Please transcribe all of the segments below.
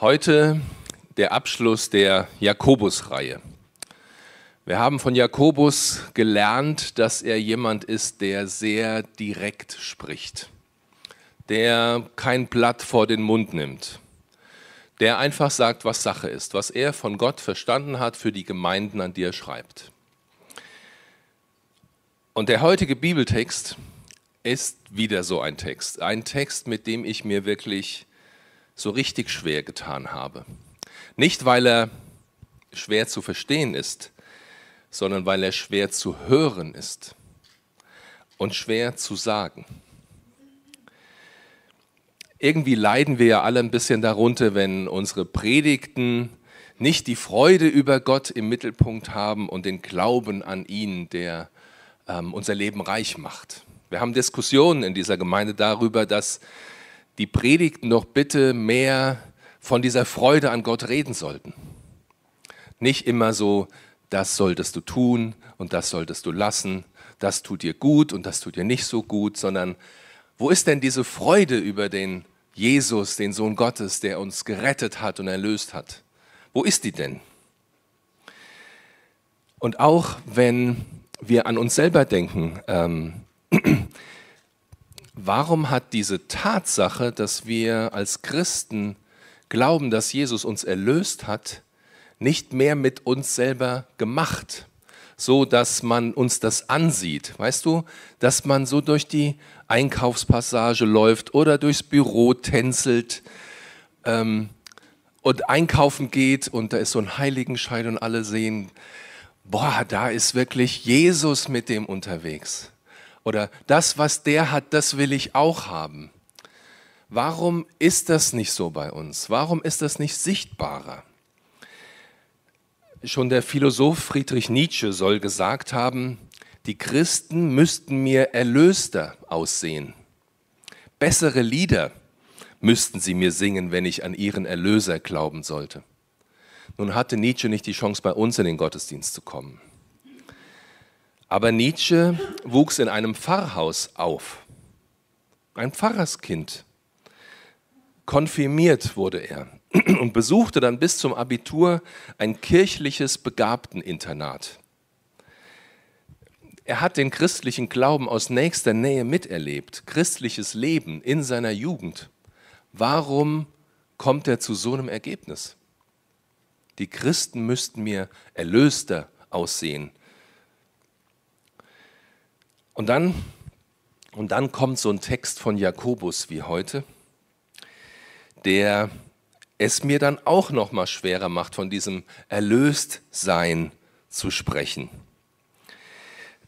Heute der Abschluss der Jakobus-Reihe. Wir haben von Jakobus gelernt, dass er jemand ist, der sehr direkt spricht, der kein Blatt vor den Mund nimmt, der einfach sagt, was Sache ist, was er von Gott verstanden hat für die Gemeinden, an die er schreibt. Und der heutige Bibeltext ist wieder so ein Text, ein Text, mit dem ich mir wirklich so richtig schwer getan habe. Nicht, weil er schwer zu verstehen ist, sondern weil er schwer zu hören ist und schwer zu sagen. Irgendwie leiden wir ja alle ein bisschen darunter, wenn unsere Predigten nicht die Freude über Gott im Mittelpunkt haben und den Glauben an ihn, der ähm, unser Leben reich macht. Wir haben Diskussionen in dieser Gemeinde darüber, dass die Predigten doch bitte mehr von dieser Freude an Gott reden sollten. Nicht immer so, das solltest du tun und das solltest du lassen, das tut dir gut und das tut dir nicht so gut, sondern wo ist denn diese Freude über den Jesus, den Sohn Gottes, der uns gerettet hat und erlöst hat? Wo ist die denn? Und auch wenn wir an uns selber denken, ähm, warum hat diese Tatsache, dass wir als Christen glauben, dass Jesus uns erlöst hat, nicht mehr mit uns selber gemacht, so dass man uns das ansieht. Weißt du, dass man so durch die Einkaufspassage läuft oder durchs Büro tänzelt ähm, und einkaufen geht und da ist so ein Heiligenschein und alle sehen, boah, da ist wirklich Jesus mit dem unterwegs. Oder das, was der hat, das will ich auch haben. Warum ist das nicht so bei uns? Warum ist das nicht sichtbarer? Schon der Philosoph Friedrich Nietzsche soll gesagt haben, die Christen müssten mir erlöster aussehen. Bessere Lieder müssten sie mir singen, wenn ich an ihren Erlöser glauben sollte. Nun hatte Nietzsche nicht die Chance, bei uns in den Gottesdienst zu kommen. Aber Nietzsche wuchs in einem Pfarrhaus auf. Ein Pfarrerskind. Konfirmiert wurde er und besuchte dann bis zum Abitur ein kirchliches Begabteninternat. Er hat den christlichen Glauben aus nächster Nähe miterlebt, christliches Leben in seiner Jugend. Warum kommt er zu so einem Ergebnis? Die Christen müssten mir erlöster aussehen. Und dann, und dann kommt so ein Text von Jakobus wie heute der es mir dann auch noch mal schwerer macht, von diesem Erlöstsein zu sprechen.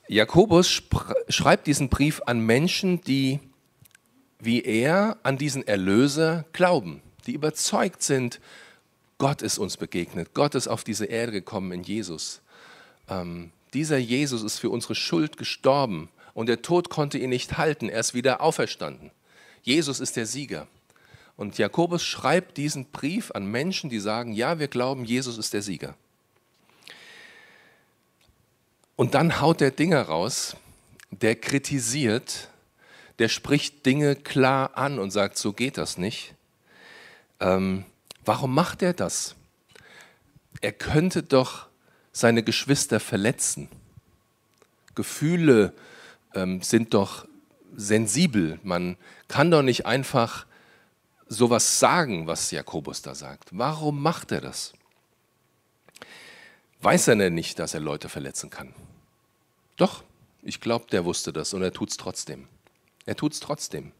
Jakobus schreibt diesen Brief an Menschen, die wie er an diesen Erlöser glauben, die überzeugt sind, Gott ist uns begegnet, Gott ist auf diese Erde gekommen in Jesus. Ähm, dieser Jesus ist für unsere Schuld gestorben und der Tod konnte ihn nicht halten, er ist wieder auferstanden. Jesus ist der Sieger. Und Jakobus schreibt diesen Brief an Menschen, die sagen, ja, wir glauben, Jesus ist der Sieger. Und dann haut der Dinge raus, der kritisiert, der spricht Dinge klar an und sagt, so geht das nicht. Ähm, warum macht er das? Er könnte doch seine Geschwister verletzen. Gefühle ähm, sind doch sensibel. Man kann doch nicht einfach sowas sagen, was Jakobus da sagt? Warum macht er das? Weiß er denn nicht, dass er Leute verletzen kann? Doch, ich glaube, der wusste das und er tut es trotzdem. Er tut es trotzdem.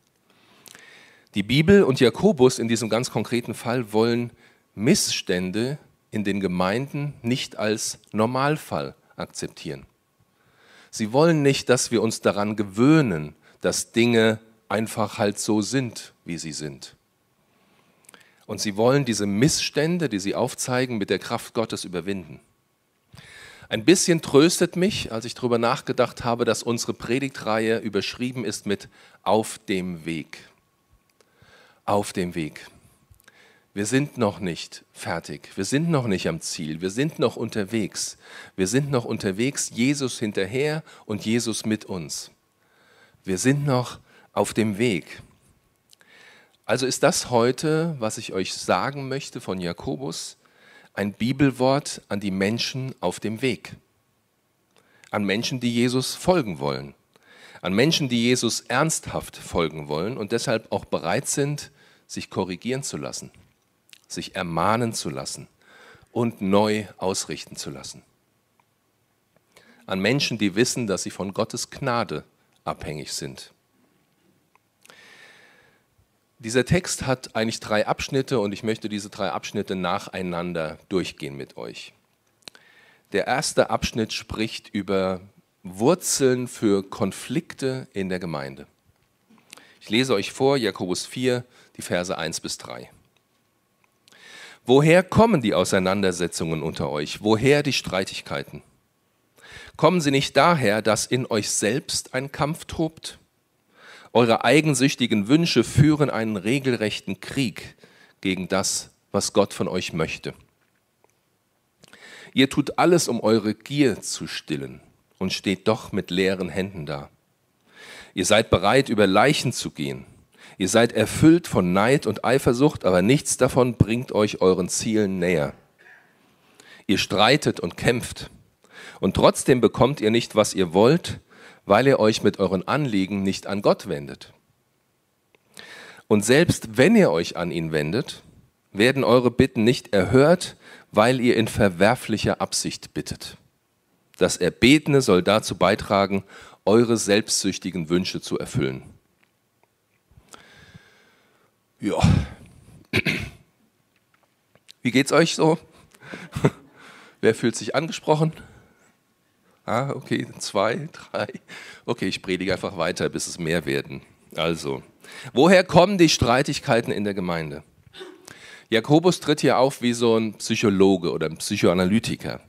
Die Bibel und Jakobus in diesem ganz konkreten Fall wollen Missstände in den Gemeinden nicht als Normalfall akzeptieren. Sie wollen nicht, dass wir uns daran gewöhnen, dass Dinge einfach halt so sind, wie sie sind. Und sie wollen diese Missstände, die sie aufzeigen, mit der Kraft Gottes überwinden. Ein bisschen tröstet mich, als ich darüber nachgedacht habe, dass unsere Predigtreihe überschrieben ist mit Auf dem Weg. Auf dem Weg. Wir sind noch nicht fertig. Wir sind noch nicht am Ziel. Wir sind noch unterwegs. Wir sind noch unterwegs, Jesus hinterher und Jesus mit uns. Wir sind noch auf dem Weg. Also ist das heute, was ich euch sagen möchte von Jakobus, ein Bibelwort an die Menschen auf dem Weg. An Menschen, die Jesus folgen wollen. An Menschen, die Jesus ernsthaft folgen wollen und deshalb auch bereit sind, sich korrigieren zu lassen, sich ermahnen zu lassen und neu ausrichten zu lassen. An Menschen, die wissen, dass sie von Gottes Gnade abhängig sind. Dieser Text hat eigentlich drei Abschnitte und ich möchte diese drei Abschnitte nacheinander durchgehen mit euch. Der erste Abschnitt spricht über Wurzeln für Konflikte in der Gemeinde. Ich lese euch vor, Jakobus 4, die Verse 1 bis 3. Woher kommen die Auseinandersetzungen unter euch? Woher die Streitigkeiten? Kommen sie nicht daher, dass in euch selbst ein Kampf tobt? Eure eigensüchtigen Wünsche führen einen regelrechten Krieg gegen das, was Gott von euch möchte. Ihr tut alles, um eure Gier zu stillen und steht doch mit leeren Händen da. Ihr seid bereit, über Leichen zu gehen. Ihr seid erfüllt von Neid und Eifersucht, aber nichts davon bringt euch euren Zielen näher. Ihr streitet und kämpft, und trotzdem bekommt ihr nicht, was ihr wollt, weil ihr euch mit euren Anliegen nicht an Gott wendet. Und selbst wenn ihr euch an ihn wendet, werden eure Bitten nicht erhört, weil ihr in verwerflicher Absicht bittet. Das Erbetene soll dazu beitragen, eure selbstsüchtigen Wünsche zu erfüllen. Ja. Wie geht's euch so? Wer fühlt sich angesprochen? Ah, okay, zwei, drei. Okay, ich predige einfach weiter, bis es mehr werden. Also, woher kommen die Streitigkeiten in der Gemeinde? Jakobus tritt hier auf wie so ein Psychologe oder ein Psychoanalytiker.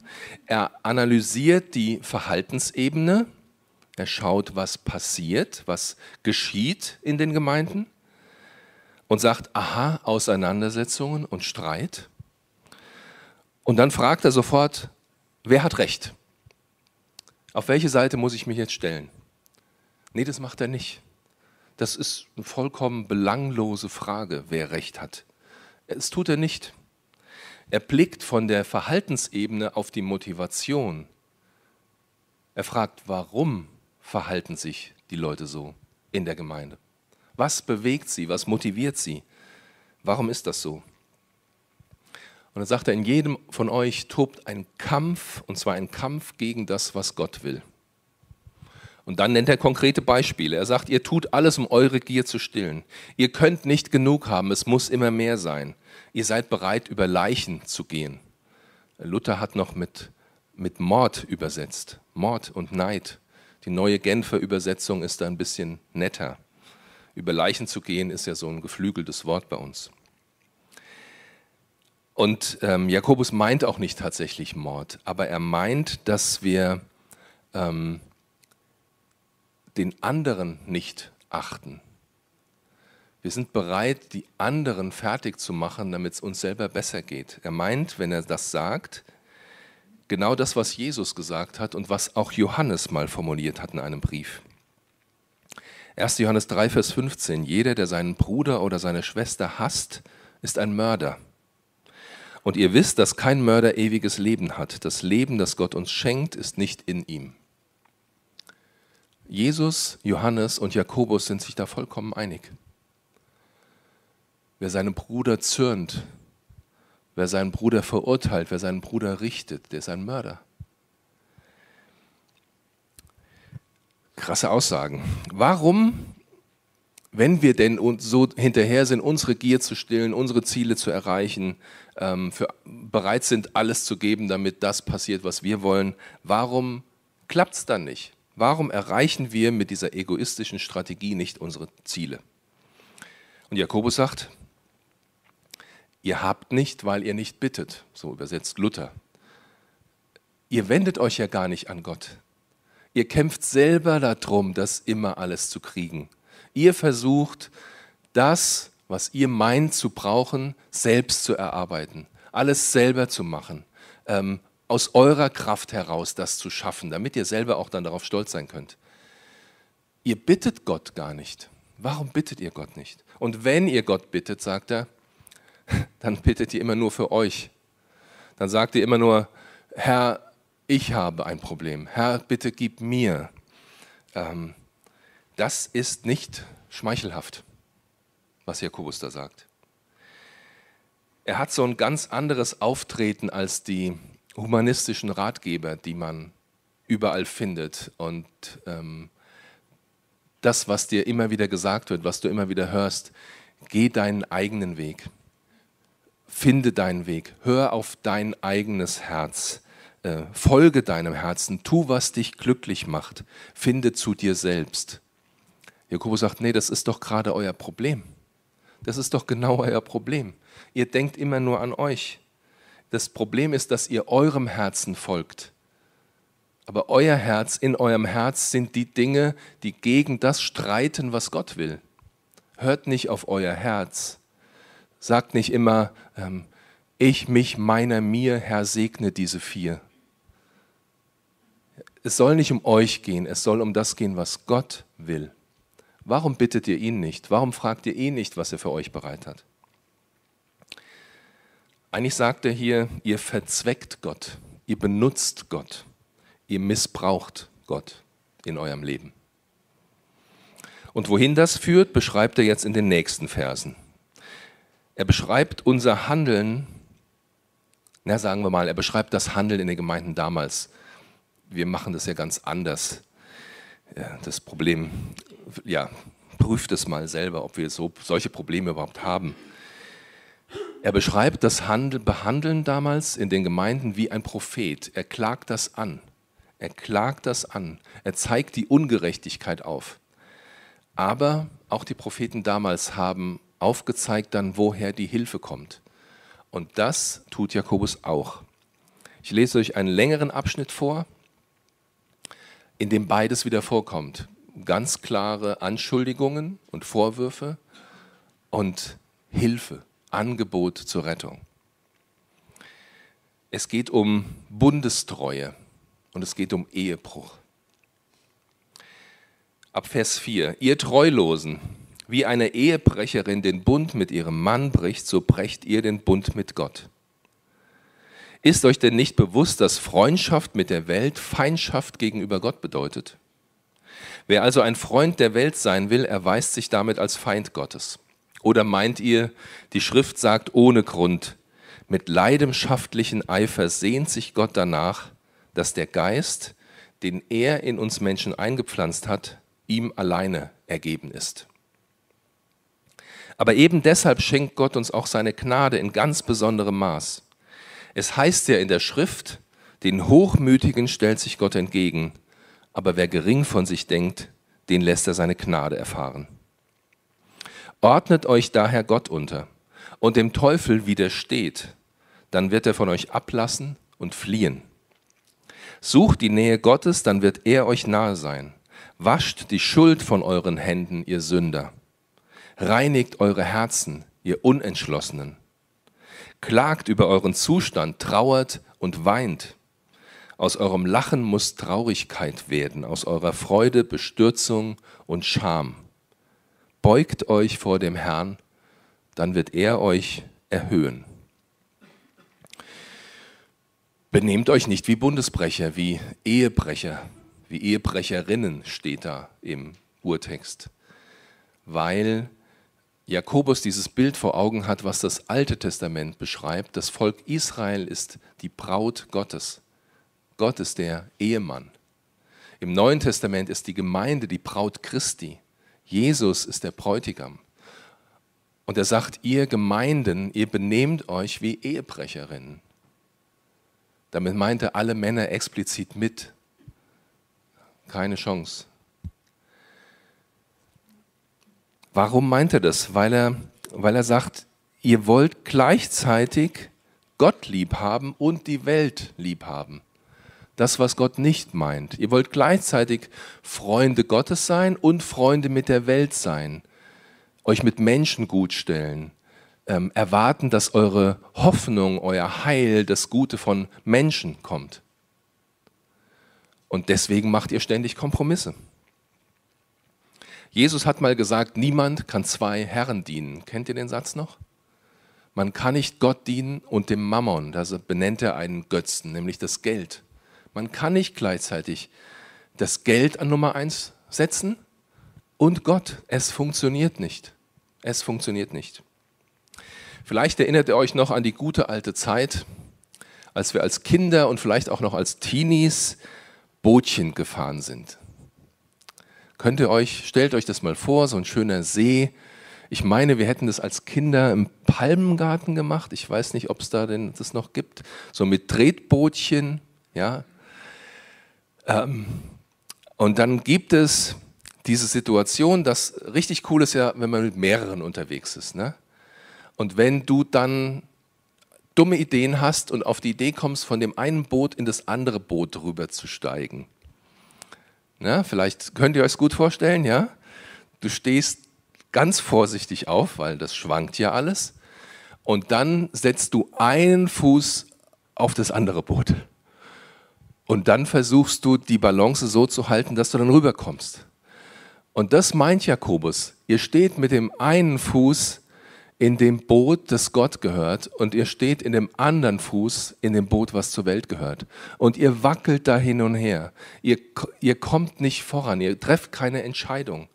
Er analysiert die Verhaltensebene, er schaut, was passiert, was geschieht in den Gemeinden und sagt, aha, Auseinandersetzungen und Streit. Und dann fragt er sofort, wer hat recht? Auf welche Seite muss ich mich jetzt stellen? Nee, das macht er nicht. Das ist eine vollkommen belanglose Frage, wer recht hat. Das tut er nicht. Er blickt von der Verhaltensebene auf die Motivation. Er fragt, warum verhalten sich die Leute so in der Gemeinde? Was bewegt sie? Was motiviert sie? Warum ist das so? Und dann sagt er, in jedem von euch tobt ein Kampf, und zwar ein Kampf gegen das, was Gott will. Und dann nennt er konkrete Beispiele. Er sagt, ihr tut alles, um eure Gier zu stillen. Ihr könnt nicht genug haben, es muss immer mehr sein. Ihr seid bereit, über Leichen zu gehen. Luther hat noch mit, mit Mord übersetzt. Mord und Neid. Die neue Genfer Übersetzung ist da ein bisschen netter. Über Leichen zu gehen ist ja so ein geflügeltes Wort bei uns. Und ähm, Jakobus meint auch nicht tatsächlich Mord, aber er meint, dass wir ähm, den anderen nicht achten. Wir sind bereit, die anderen fertig zu machen, damit es uns selber besser geht. Er meint, wenn er das sagt, genau das, was Jesus gesagt hat und was auch Johannes mal formuliert hat in einem Brief. 1. Johannes 3, Vers 15. Jeder, der seinen Bruder oder seine Schwester hasst, ist ein Mörder. Und ihr wisst, dass kein Mörder ewiges Leben hat. Das Leben, das Gott uns schenkt, ist nicht in ihm. Jesus, Johannes und Jakobus sind sich da vollkommen einig. Wer seinem Bruder zürnt, wer seinen Bruder verurteilt, wer seinen Bruder richtet, der ist ein Mörder. Krasse Aussagen. Warum wenn wir denn so hinterher sind, unsere Gier zu stillen, unsere Ziele zu erreichen, ähm, für, bereit sind, alles zu geben, damit das passiert, was wir wollen, warum klappt es dann nicht? Warum erreichen wir mit dieser egoistischen Strategie nicht unsere Ziele? Und Jakobus sagt, ihr habt nicht, weil ihr nicht bittet, so übersetzt Luther. Ihr wendet euch ja gar nicht an Gott. Ihr kämpft selber darum, das immer alles zu kriegen Ihr versucht, das, was ihr meint zu brauchen, selbst zu erarbeiten, alles selber zu machen, ähm, aus eurer Kraft heraus das zu schaffen, damit ihr selber auch dann darauf stolz sein könnt. Ihr bittet Gott gar nicht. Warum bittet ihr Gott nicht? Und wenn ihr Gott bittet, sagt er, dann bittet ihr immer nur für euch. Dann sagt ihr immer nur, Herr, ich habe ein Problem. Herr, bitte gib mir. Ähm, das ist nicht schmeichelhaft, was Jakobus da sagt. Er hat so ein ganz anderes Auftreten als die humanistischen Ratgeber, die man überall findet. Und ähm, das, was dir immer wieder gesagt wird, was du immer wieder hörst, geh deinen eigenen Weg. Finde deinen Weg. Hör auf dein eigenes Herz. Äh, folge deinem Herzen. Tu, was dich glücklich macht. Finde zu dir selbst. Jakobus sagt, nee, das ist doch gerade euer Problem. Das ist doch genau euer Problem. Ihr denkt immer nur an euch. Das Problem ist, dass ihr eurem Herzen folgt. Aber euer Herz, in eurem Herz sind die Dinge, die gegen das streiten, was Gott will. Hört nicht auf euer Herz. Sagt nicht immer, ähm, ich, mich, meiner, mir, Herr, segne diese vier. Es soll nicht um euch gehen, es soll um das gehen, was Gott will. Warum bittet ihr ihn nicht? Warum fragt ihr ihn nicht, was er für euch bereit hat? Eigentlich sagt er hier, ihr verzweckt Gott, ihr benutzt Gott, ihr missbraucht Gott in eurem Leben. Und wohin das führt, beschreibt er jetzt in den nächsten Versen. Er beschreibt unser Handeln, na sagen wir mal, er beschreibt das Handeln in den Gemeinden damals. Wir machen das ja ganz anders. Das Problem, ja, prüft es mal selber, ob wir so, solche Probleme überhaupt haben. Er beschreibt das Handel, Behandeln damals in den Gemeinden wie ein Prophet. Er klagt das an. Er klagt das an. Er zeigt die Ungerechtigkeit auf. Aber auch die Propheten damals haben aufgezeigt dann, woher die Hilfe kommt. Und das tut Jakobus auch. Ich lese euch einen längeren Abschnitt vor, in dem beides wieder vorkommt. Ganz klare Anschuldigungen und Vorwürfe und Hilfe. Angebot zur Rettung. Es geht um Bundestreue und es geht um Ehebruch. Ab Vers 4. Ihr Treulosen, wie eine Ehebrecherin den Bund mit ihrem Mann bricht, so brecht ihr den Bund mit Gott. Ist euch denn nicht bewusst, dass Freundschaft mit der Welt Feindschaft gegenüber Gott bedeutet? Wer also ein Freund der Welt sein will, erweist sich damit als Feind Gottes. Oder meint ihr, die Schrift sagt ohne Grund, mit leidenschaftlichen Eifer sehnt sich Gott danach, dass der Geist, den er in uns Menschen eingepflanzt hat, ihm alleine ergeben ist. Aber eben deshalb schenkt Gott uns auch seine Gnade in ganz besonderem Maß. Es heißt ja in der Schrift, den Hochmütigen stellt sich Gott entgegen, aber wer gering von sich denkt, den lässt er seine Gnade erfahren. Ordnet euch daher Gott unter und dem Teufel widersteht, dann wird er von euch ablassen und fliehen. Sucht die Nähe Gottes, dann wird er euch nahe sein. Wascht die Schuld von euren Händen, ihr Sünder. Reinigt eure Herzen, ihr Unentschlossenen. Klagt über euren Zustand, trauert und weint. Aus eurem Lachen muss Traurigkeit werden, aus eurer Freude Bestürzung und Scham. Beugt euch vor dem Herrn, dann wird er euch erhöhen. Benehmt euch nicht wie Bundesbrecher, wie Ehebrecher, wie Ehebrecherinnen steht da im Urtext, weil Jakobus dieses Bild vor Augen hat, was das Alte Testament beschreibt. Das Volk Israel ist die Braut Gottes. Gott ist der Ehemann. Im Neuen Testament ist die Gemeinde die Braut Christi. Jesus ist der Bräutigam. Und er sagt, ihr Gemeinden, ihr benehmt euch wie Ehebrecherinnen. Damit meint er alle Männer explizit mit. Keine Chance. Warum meint er das? Weil er, weil er sagt, ihr wollt gleichzeitig Gott lieb haben und die Welt lieb haben das, was Gott nicht meint. Ihr wollt gleichzeitig Freunde Gottes sein und Freunde mit der Welt sein, euch mit Menschen gut stellen, ähm, erwarten, dass eure Hoffnung, euer Heil, das Gute von Menschen kommt. Und deswegen macht ihr ständig Kompromisse. Jesus hat mal gesagt, niemand kann zwei Herren dienen. Kennt ihr den Satz noch? Man kann nicht Gott dienen und dem Mammon, da benennt er einen Götzen, nämlich das Geld. Man kann nicht gleichzeitig das Geld an Nummer eins setzen und Gott. Es funktioniert nicht. Es funktioniert nicht. Vielleicht erinnert ihr euch noch an die gute alte Zeit, als wir als Kinder und vielleicht auch noch als Teenies Bootchen gefahren sind. Könnt ihr euch, stellt euch das mal vor, so ein schöner See. Ich meine, wir hätten das als Kinder im Palmengarten gemacht. Ich weiß nicht, ob es da denn das noch gibt. So mit Tretbootchen, ja. Ähm, und dann gibt es diese Situation, das richtig cool ist ja, wenn man mit mehreren unterwegs ist. Ne? Und wenn du dann dumme Ideen hast und auf die Idee kommst, von dem einen Boot in das andere Boot rüber zu steigen. Ja, vielleicht könnt ihr euch gut vorstellen, ja? Du stehst ganz vorsichtig auf, weil das schwankt ja alles. Und dann setzt du einen Fuß auf das andere Boot. Und dann versuchst du, die Balance so zu halten, dass du dann rüberkommst. Und das meint Jakobus. Ihr steht mit dem einen Fuß in dem Boot, das Gott gehört, und ihr steht in dem anderen Fuß in dem Boot, was zur Welt gehört. Und ihr wackelt da hin und her. Ihr, ihr kommt nicht voran, ihr trefft keine Entscheidung.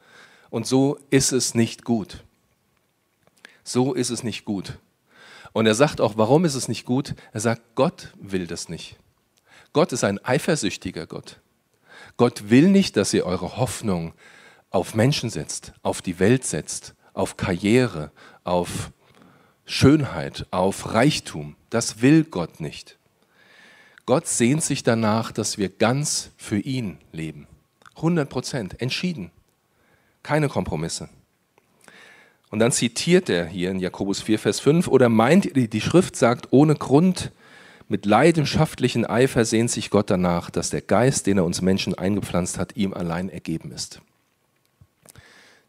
Und so ist es nicht gut. So ist es nicht gut. Und er sagt auch, warum ist es nicht gut? Er sagt, Gott will das nicht. Gott ist ein eifersüchtiger Gott. Gott will nicht, dass ihr eure Hoffnung auf Menschen setzt, auf die Welt setzt, auf Karriere, auf Schönheit, auf Reichtum. Das will Gott nicht. Gott sehnt sich danach, dass wir ganz für ihn leben. 100 Prozent, entschieden. Keine Kompromisse. Und dann zitiert er hier in Jakobus 4, Vers 5, oder meint ihr, die Schrift sagt, ohne Grund, mit leidenschaftlichen Eifer sehnt sich Gott danach, dass der Geist, den er uns Menschen eingepflanzt hat, ihm allein ergeben ist.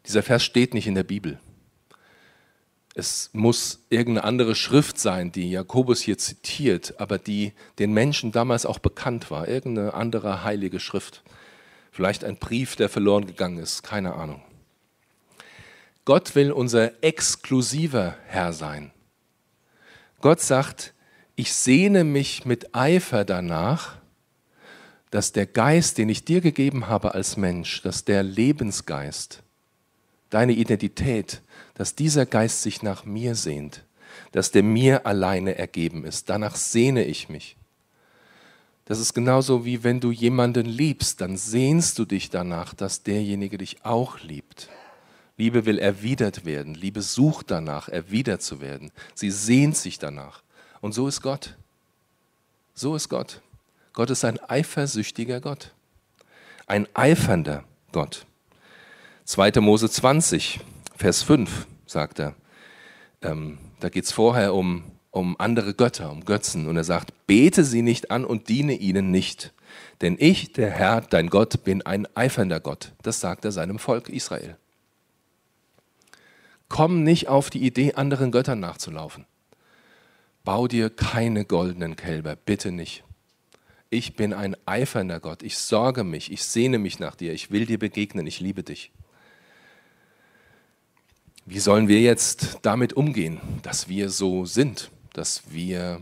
Dieser Vers steht nicht in der Bibel. Es muss irgendeine andere Schrift sein, die Jakobus hier zitiert, aber die den Menschen damals auch bekannt war. Irgendeine andere heilige Schrift. Vielleicht ein Brief, der verloren gegangen ist, keine Ahnung. Gott will unser exklusiver Herr sein. Gott sagt, ich sehne mich mit Eifer danach, dass der Geist, den ich dir gegeben habe als Mensch, dass der Lebensgeist, deine Identität, dass dieser Geist sich nach mir sehnt, dass der mir alleine ergeben ist. Danach sehne ich mich. Das ist genauso wie wenn du jemanden liebst, dann sehnst du dich danach, dass derjenige dich auch liebt. Liebe will erwidert werden, Liebe sucht danach, erwidert zu werden. Sie sehnt sich danach. Und so ist Gott. So ist Gott. Gott ist ein eifersüchtiger Gott, ein eifernder Gott. 2. Mose 20, Vers 5 sagt er. Ähm, da geht es vorher um, um andere Götter, um Götzen. Und er sagt, bete sie nicht an und diene ihnen nicht. Denn ich, der Herr, dein Gott, bin ein eifernder Gott. Das sagt er seinem Volk Israel. Komm nicht auf die Idee, anderen Göttern nachzulaufen. Bau dir keine goldenen Kälber, bitte nicht. Ich bin ein eifernder Gott. Ich sorge mich, ich sehne mich nach dir, ich will dir begegnen, ich liebe dich. Wie sollen wir jetzt damit umgehen, dass wir so sind, dass wir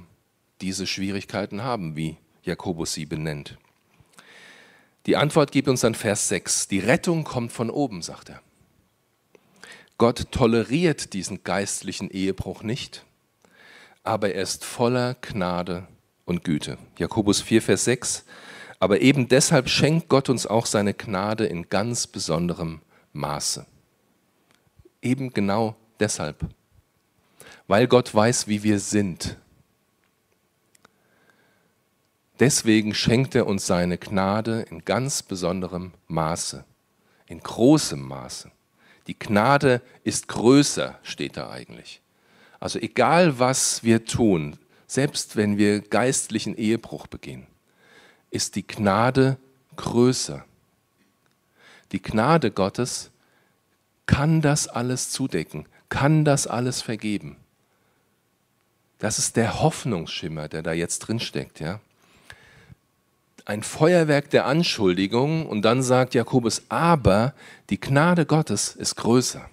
diese Schwierigkeiten haben, wie Jakobus sie benennt? Die Antwort gibt uns dann Vers 6. Die Rettung kommt von oben, sagt er. Gott toleriert diesen geistlichen Ehebruch nicht, aber er ist voller Gnade und Güte. Jakobus 4, Vers 6. Aber eben deshalb schenkt Gott uns auch seine Gnade in ganz besonderem Maße. Eben genau deshalb. Weil Gott weiß, wie wir sind. Deswegen schenkt er uns seine Gnade in ganz besonderem Maße, in großem Maße. Die Gnade ist größer, steht da eigentlich. Also egal was wir tun, selbst wenn wir geistlichen Ehebruch begehen, ist die Gnade größer. Die Gnade Gottes ist kann das alles zudecken, kann das alles vergeben. Das ist der Hoffnungsschimmer, der da jetzt drin steckt, ja. ein Feuerwerk der Anschuldigung und dann sagt Jakobus, aber die Gnade Gottes ist größer.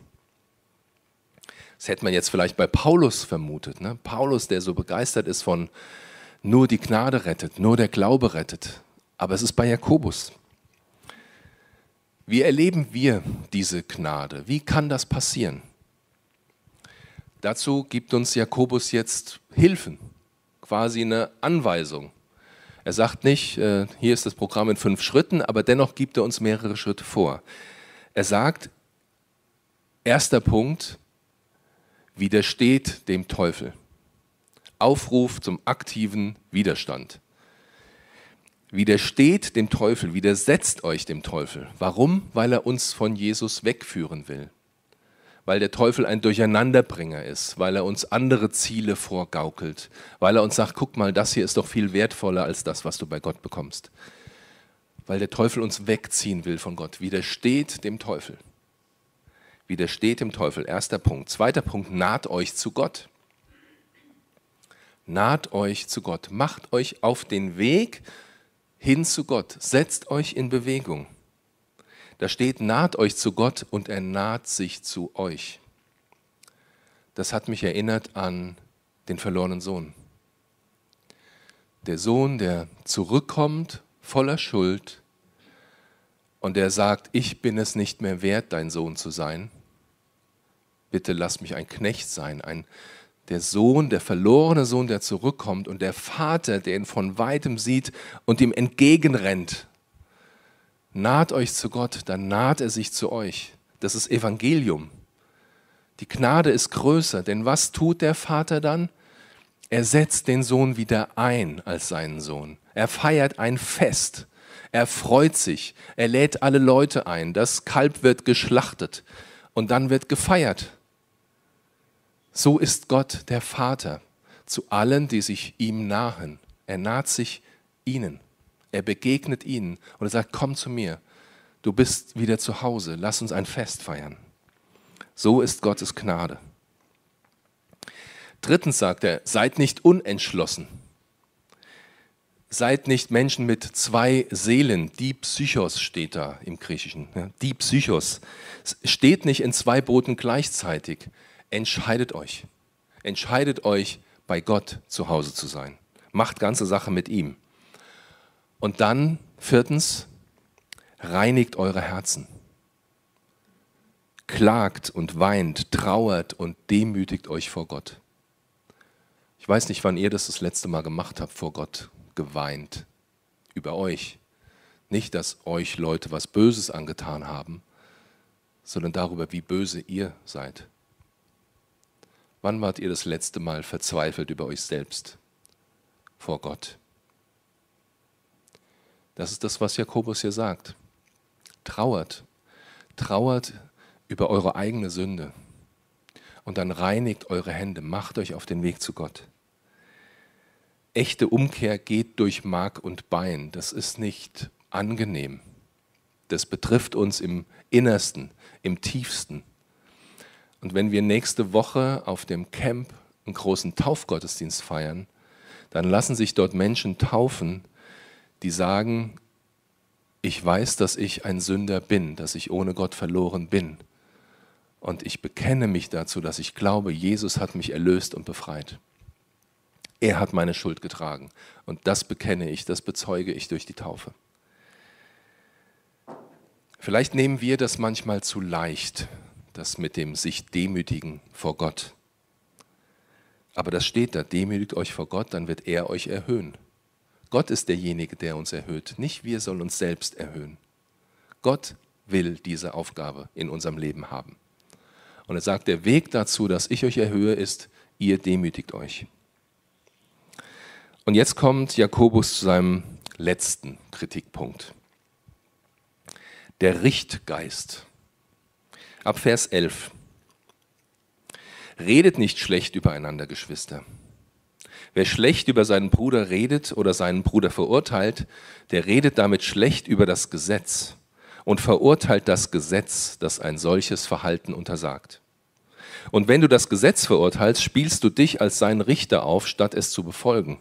Das hätte man jetzt vielleicht bei Paulus vermutet. Ne? Paulus, der so begeistert ist von nur die Gnade rettet, nur der Glaube rettet. Aber es ist bei Jakobus. Wie erleben wir diese Gnade? Wie kann das passieren? Dazu gibt uns Jakobus jetzt Hilfen, quasi eine Anweisung. Er sagt nicht, äh, hier ist das Programm in fünf Schritten, aber dennoch gibt er uns mehrere Schritte vor. Er sagt, erster Punkt, widersteht dem Teufel. Aufruf zum aktiven Widerstand. Widersteht dem Teufel, widersetzt euch dem Teufel. Warum? Weil er uns von Jesus wegführen will. Weil der Teufel ein Durcheinanderbringer ist, weil er uns andere Ziele vorgaukelt, weil er uns sagt, guck mal, das hier ist doch viel wertvoller als das, was du bei Gott bekommst. Weil der Teufel uns wegziehen will von Gott. Widersteht dem Teufel widersteht dem Teufel. Erster Punkt. Zweiter Punkt, naht euch zu Gott. Naht euch zu Gott. Macht euch auf den Weg hin zu Gott. Setzt euch in Bewegung. Da steht, naht euch zu Gott und er naht sich zu euch. Das hat mich erinnert an den verlorenen Sohn. Der Sohn, der zurückkommt voller Schuld und der sagt, ich bin es nicht mehr wert, dein Sohn zu sein bitte lass mich ein Knecht sein, ein, der Sohn, der verlorene Sohn, der zurückkommt und der Vater, der ihn von weitem sieht und ihm entgegenrennt. Naht euch zu Gott, dann naht er sich zu euch. Das ist Evangelium. Die Gnade ist größer, denn was tut der Vater dann? Er setzt den Sohn wieder ein als seinen Sohn. Er feiert ein Fest. Er freut sich. Er lädt alle Leute ein. Das Kalb wird geschlachtet und dann wird gefeiert. So ist Gott der Vater zu allen, die sich ihm nahen. Er naht sich ihnen. Er begegnet ihnen und er sagt, komm zu mir. Du bist wieder zu Hause. Lass uns ein Fest feiern. So ist Gottes Gnade. Drittens sagt er, seid nicht unentschlossen. Seid nicht Menschen mit zwei Seelen. Die Psychos steht da im Griechischen. Die Psychos. steht nicht in zwei Booten gleichzeitig entscheidet euch. Entscheidet euch, bei Gott zu Hause zu sein. Macht ganze Sache mit ihm. Und dann, viertens, reinigt eure Herzen. Klagt und weint, trauert und demütigt euch vor Gott. Ich weiß nicht, wann ihr das das letzte Mal gemacht habt, vor Gott geweint. Über euch. Nicht, dass euch Leute was Böses angetan haben, sondern darüber, wie böse ihr seid. Wann wart ihr das letzte Mal verzweifelt über euch selbst vor Gott? Das ist das, was Jakobus hier sagt. Trauert. Trauert über eure eigene Sünde. Und dann reinigt eure Hände, macht euch auf den Weg zu Gott. Echte Umkehr geht durch Mark und Bein. Das ist nicht angenehm. Das betrifft uns im Innersten, im Tiefsten. Und wenn wir nächste Woche auf dem Camp einen großen Taufgottesdienst feiern, dann lassen sich dort Menschen taufen, die sagen, ich weiß, dass ich ein Sünder bin, dass ich ohne Gott verloren bin. Und ich bekenne mich dazu, dass ich glaube, Jesus hat mich erlöst und befreit. Er hat meine Schuld getragen. Und das bekenne ich, das bezeuge ich durch die Taufe. Vielleicht nehmen wir das manchmal zu leicht, das mit dem sich demütigen vor Gott. Aber das steht da, demütigt euch vor Gott, dann wird er euch erhöhen. Gott ist derjenige, der uns erhöht, nicht wir sollen uns selbst erhöhen. Gott will diese Aufgabe in unserem Leben haben. Und er sagt, der Weg dazu, dass ich euch erhöhe, ist, ihr demütigt euch. Und jetzt kommt Jakobus zu seinem letzten Kritikpunkt. Der Richtgeist ab Vers 11. Redet nicht schlecht übereinander, Geschwister. Wer schlecht über seinen Bruder redet oder seinen Bruder verurteilt, der redet damit schlecht über das Gesetz und verurteilt das Gesetz, das ein solches Verhalten untersagt. Und wenn du das Gesetz verurteilst, spielst du dich als sein Richter auf, statt es zu befolgen.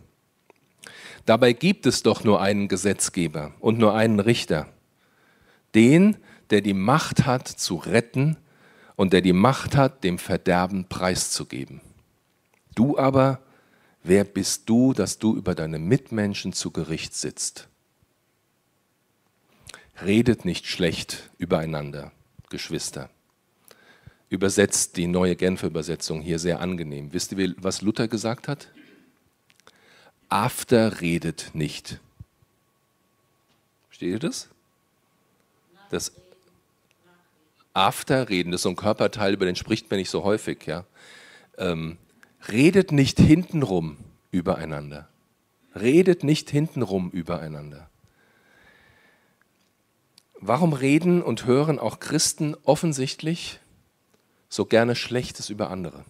Dabei gibt es doch nur einen Gesetzgeber und nur einen Richter. Den, der die Macht hat zu retten und der die Macht hat, dem Verderben preiszugeben. Du aber, wer bist du, dass du über deine Mitmenschen zu Gericht sitzt? Redet nicht schlecht übereinander, Geschwister. Übersetzt die neue Genfer Übersetzung hier sehr angenehm. Wisst ihr, was Luther gesagt hat? After redet nicht. Versteht ihr das? Das After-Reden, das ist so ein Körperteil, über den spricht man nicht so häufig. Ja? Ähm, redet nicht hintenrum übereinander. Redet nicht hintenrum übereinander. Warum reden und hören auch Christen offensichtlich so gerne Schlechtes über andere?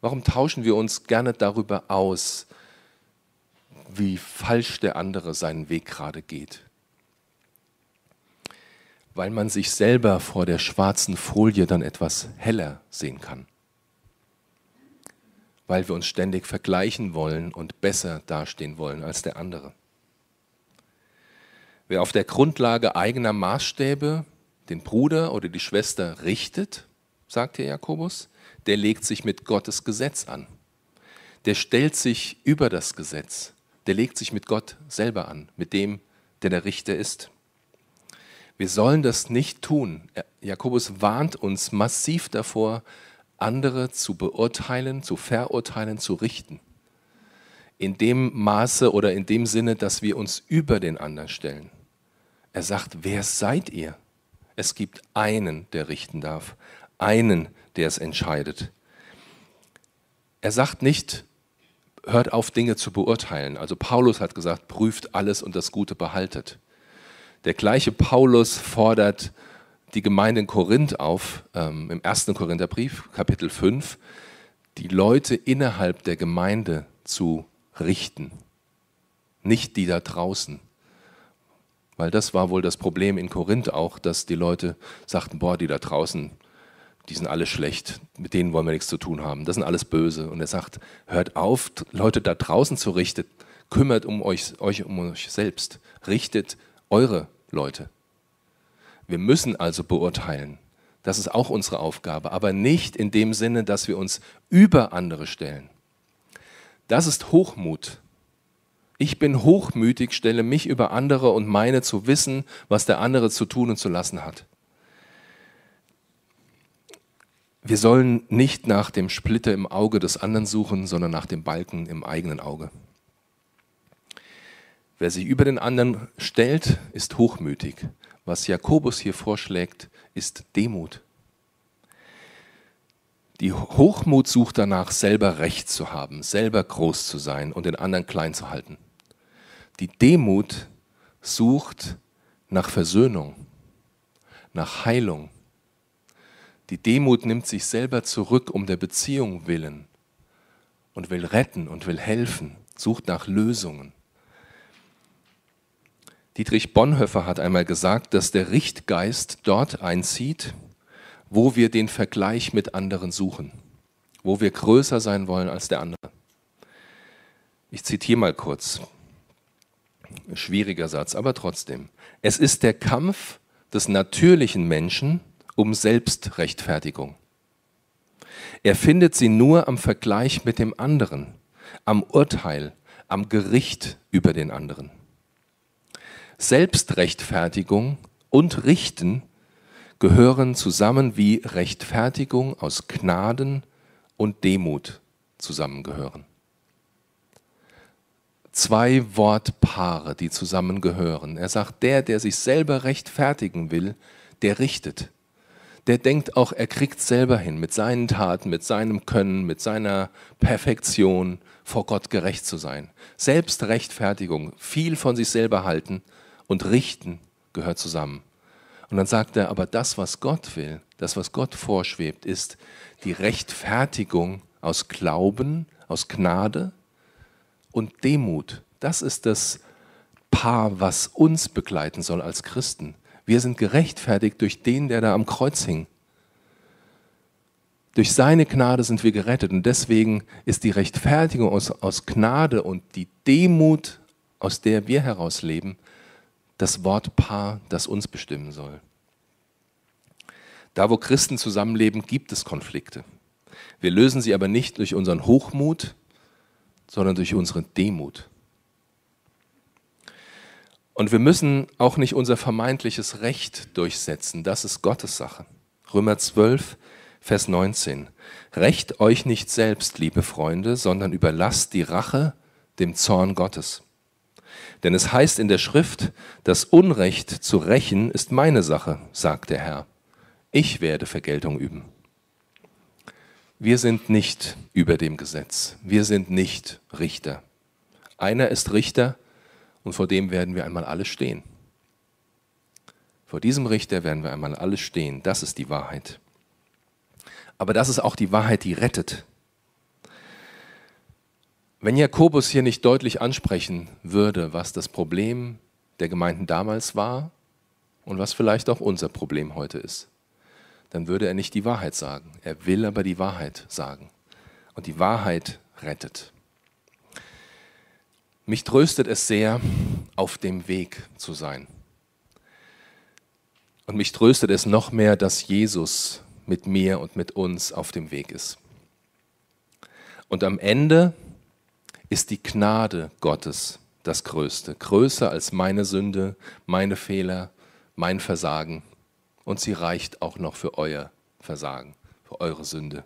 Warum tauschen wir uns gerne darüber aus, wie falsch der andere seinen Weg gerade geht? Weil man sich selber vor der schwarzen Folie dann etwas heller sehen kann. Weil wir uns ständig vergleichen wollen und besser dastehen wollen als der andere. Wer auf der Grundlage eigener Maßstäbe den Bruder oder die Schwester richtet, sagt hier Jakobus, der legt sich mit Gottes Gesetz an. Der stellt sich über das Gesetz. Der legt sich mit Gott selber an, mit dem, der der Richter ist. Wir sollen das nicht tun. Jakobus warnt uns massiv davor, andere zu beurteilen, zu verurteilen, zu richten. In dem Maße oder in dem Sinne, dass wir uns über den anderen stellen. Er sagt, wer seid ihr? Es gibt einen, der richten darf, einen, der es entscheidet. Er sagt nicht, hört auf, Dinge zu beurteilen. Also Paulus hat gesagt, prüft alles und das Gute behaltet. Der gleiche Paulus fordert die Gemeinde in Korinth auf, ähm, im ersten Korintherbrief, Kapitel 5, die Leute innerhalb der Gemeinde zu richten, nicht die da draußen. Weil das war wohl das Problem in Korinth auch, dass die Leute sagten, boah, die da draußen, die sind alle schlecht, mit denen wollen wir nichts zu tun haben, das sind alles böse. Und er sagt, hört auf, Leute da draußen zu richten, kümmert um euch, euch um euch selbst, richtet eure Leute. Wir müssen also beurteilen. Das ist auch unsere Aufgabe, aber nicht in dem Sinne, dass wir uns über andere stellen. Das ist Hochmut. Ich bin hochmütig, stelle mich über andere und meine zu wissen, was der andere zu tun und zu lassen hat. Wir sollen nicht nach dem Splitter im Auge des anderen suchen, sondern nach dem Balken im eigenen Auge. Wer sich über den anderen stellt, ist hochmütig. Was Jakobus hier vorschlägt, ist Demut. Die Hochmut sucht danach, selber Recht zu haben, selber groß zu sein und den anderen klein zu halten. Die Demut sucht nach Versöhnung, nach Heilung. Die Demut nimmt sich selber zurück um der Beziehung willen und will retten und will helfen, sucht nach Lösungen. Dietrich Bonhoeffer hat einmal gesagt, dass der Richtgeist dort einzieht, wo wir den Vergleich mit anderen suchen, wo wir größer sein wollen als der andere. Ich zitiere mal kurz. Schwieriger Satz, aber trotzdem. Es ist der Kampf des natürlichen Menschen um Selbstrechtfertigung. Er findet sie nur am Vergleich mit dem anderen, am Urteil, am Gericht über den anderen. Selbstrechtfertigung und Richten gehören zusammen wie Rechtfertigung aus Gnaden und Demut zusammengehören. Zwei Wortpaare, die zusammengehören. Er sagt, der, der sich selber rechtfertigen will, der richtet. Der denkt auch, er kriegt selber hin, mit seinen Taten, mit seinem Können, mit seiner Perfektion vor Gott gerecht zu sein. Selbstrechtfertigung, viel von sich selber halten und richten gehört zusammen. Und dann sagt er, aber das, was Gott will, das, was Gott vorschwebt, ist die Rechtfertigung aus Glauben, aus Gnade und Demut. Das ist das Paar, was uns begleiten soll als Christen. Wir sind gerechtfertigt durch den, der da am Kreuz hing. Durch seine Gnade sind wir gerettet und deswegen ist die Rechtfertigung aus, aus Gnade und die Demut, aus der wir herausleben, das Wortpaar, das uns bestimmen soll. Da, wo Christen zusammenleben, gibt es Konflikte. Wir lösen sie aber nicht durch unseren Hochmut, sondern durch unsere Demut. Und wir müssen auch nicht unser vermeintliches Recht durchsetzen. Das ist Gottes Sache. Römer 12, Vers 19. Recht euch nicht selbst, liebe Freunde, sondern überlasst die Rache dem Zorn Gottes. Denn es heißt in der Schrift, das Unrecht zu rächen ist meine Sache, sagt der Herr ich werde Vergeltung üben. Wir sind nicht über dem Gesetz. Wir sind nicht Richter. Einer ist Richter und vor dem werden wir einmal alle stehen. Vor diesem Richter werden wir einmal alle stehen. Das ist die Wahrheit. Aber das ist auch die Wahrheit, die rettet. Wenn Jakobus hier nicht deutlich ansprechen würde, was das Problem der Gemeinden damals war und was vielleicht auch unser Problem heute ist, dann würde er nicht die Wahrheit sagen. Er will aber die Wahrheit sagen. Und die Wahrheit rettet. Mich tröstet es sehr, auf dem Weg zu sein. Und mich tröstet es noch mehr, dass Jesus mit mir und mit uns auf dem Weg ist. Und am Ende ist die Gnade Gottes das Größte, größer als meine Sünde, meine Fehler, mein Versagen und sie reicht auch noch für euer Versagen, für eure Sünde.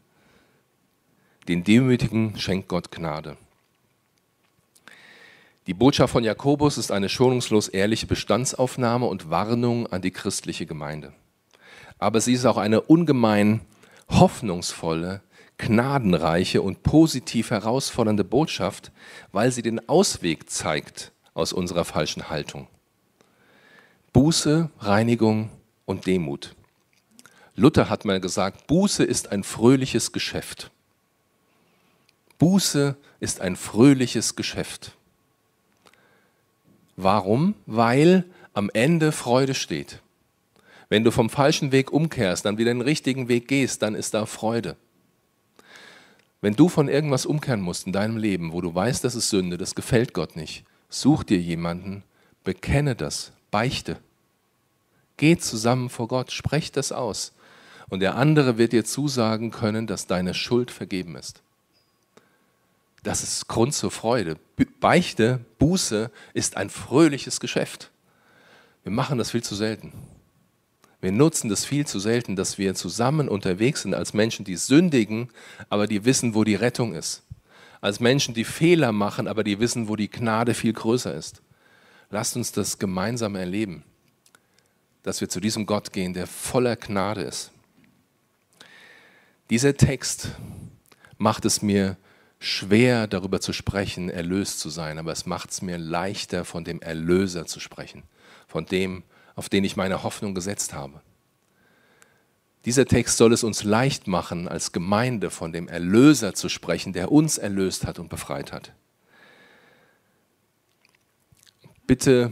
Den Demütigen schenkt Gott Gnade. Die Botschaft von Jakobus ist eine schonungslos ehrliche Bestandsaufnahme und Warnung an die christliche Gemeinde. Aber sie ist auch eine ungemein hoffnungsvolle, gnadenreiche und positiv herausfordernde Botschaft, weil sie den Ausweg zeigt aus unserer falschen Haltung. Buße, Reinigung und Demut. Luther hat mal gesagt, Buße ist ein fröhliches Geschäft. Buße ist ein fröhliches Geschäft. Warum? Weil am Ende Freude steht. Wenn du vom falschen Weg umkehrst, dann wieder den richtigen Weg gehst, dann ist da Freude. Wenn du von irgendwas umkehren musst in deinem Leben, wo du weißt, das ist Sünde, das gefällt Gott nicht, such dir jemanden, bekenne das, beichte. Geht zusammen vor Gott, sprecht das aus. Und der andere wird dir zusagen können, dass deine Schuld vergeben ist. Das ist Grund zur Freude. Beichte, Buße ist ein fröhliches Geschäft. Wir machen das viel zu selten. Wir nutzen das viel zu selten, dass wir zusammen unterwegs sind als Menschen, die sündigen, aber die wissen, wo die Rettung ist. Als Menschen, die Fehler machen, aber die wissen, wo die Gnade viel größer ist. Lasst uns das gemeinsam erleben dass wir zu diesem Gott gehen, der voller Gnade ist. Dieser Text macht es mir schwer, darüber zu sprechen, erlöst zu sein, aber es macht es mir leichter, von dem Erlöser zu sprechen, von dem, auf den ich meine Hoffnung gesetzt habe. Dieser Text soll es uns leicht machen, als Gemeinde von dem Erlöser zu sprechen, der uns erlöst hat und befreit hat. Bitte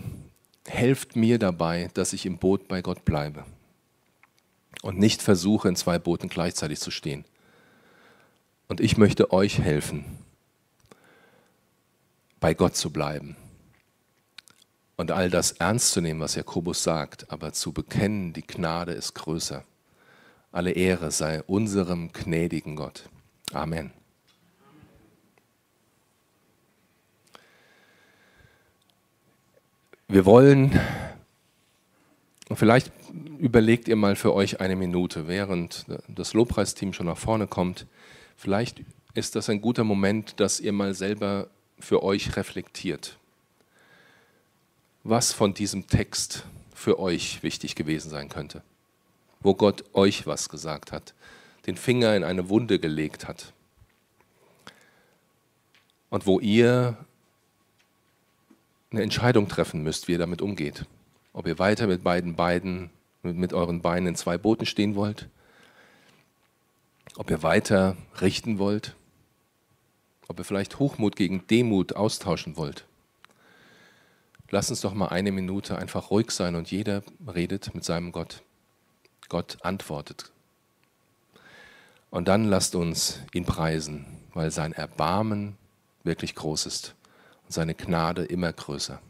helft mir dabei, dass ich im Boot bei Gott bleibe und nicht versuche, in zwei Booten gleichzeitig zu stehen. Und ich möchte euch helfen, bei Gott zu bleiben und all das ernst zu nehmen, was Jakobus sagt, aber zu bekennen, die Gnade ist größer. Alle Ehre sei unserem gnädigen Gott. Amen. Wir wollen, vielleicht überlegt ihr mal für euch eine Minute, während das Lobpreisteam schon nach vorne kommt, vielleicht ist das ein guter Moment, dass ihr mal selber für euch reflektiert, was von diesem Text für euch wichtig gewesen sein könnte, wo Gott euch was gesagt hat, den Finger in eine Wunde gelegt hat und wo ihr eine Entscheidung treffen müsst, wie ihr damit umgeht. Ob ihr weiter mit beiden Beinen, mit euren Beinen in zwei Booten stehen wollt, ob ihr weiter richten wollt, ob ihr vielleicht Hochmut gegen Demut austauschen wollt. Lasst uns doch mal eine Minute einfach ruhig sein und jeder redet mit seinem Gott. Gott antwortet. Und dann lasst uns ihn preisen, weil sein Erbarmen wirklich groß ist und seine Gnade immer größer.